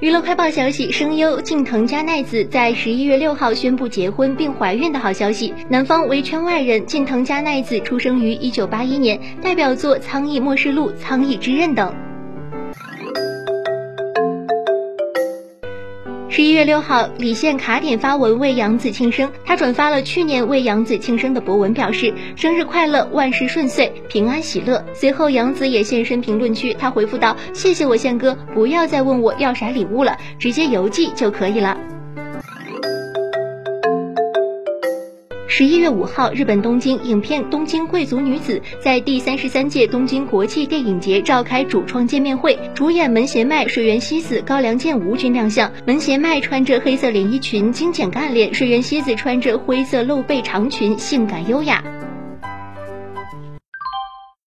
娱乐快报消息：声优近藤加奈子在十一月六号宣布结婚并怀孕的好消息。男方为圈外人，近藤加奈子出生于一九八一年，代表作《苍翼默示录》《苍翼之刃》等。十一月六号，李现卡点发文为杨紫庆生。他转发了去年为杨紫庆生的博文，表示生日快乐，万事顺遂，平安喜乐。随后，杨紫也现身评论区，他回复道：“谢谢我宪哥，不要再问我要啥礼物了，直接邮寄就可以了。”十一月五号，日本东京影片《东京贵族女子》在第三十三届东京国际电影节召开主创见面会，主演门胁麦、水原希子、高良健吾均亮相。门胁麦穿着黑色连衣裙，精简干练；水原希子穿着灰色露背长裙，性感优雅。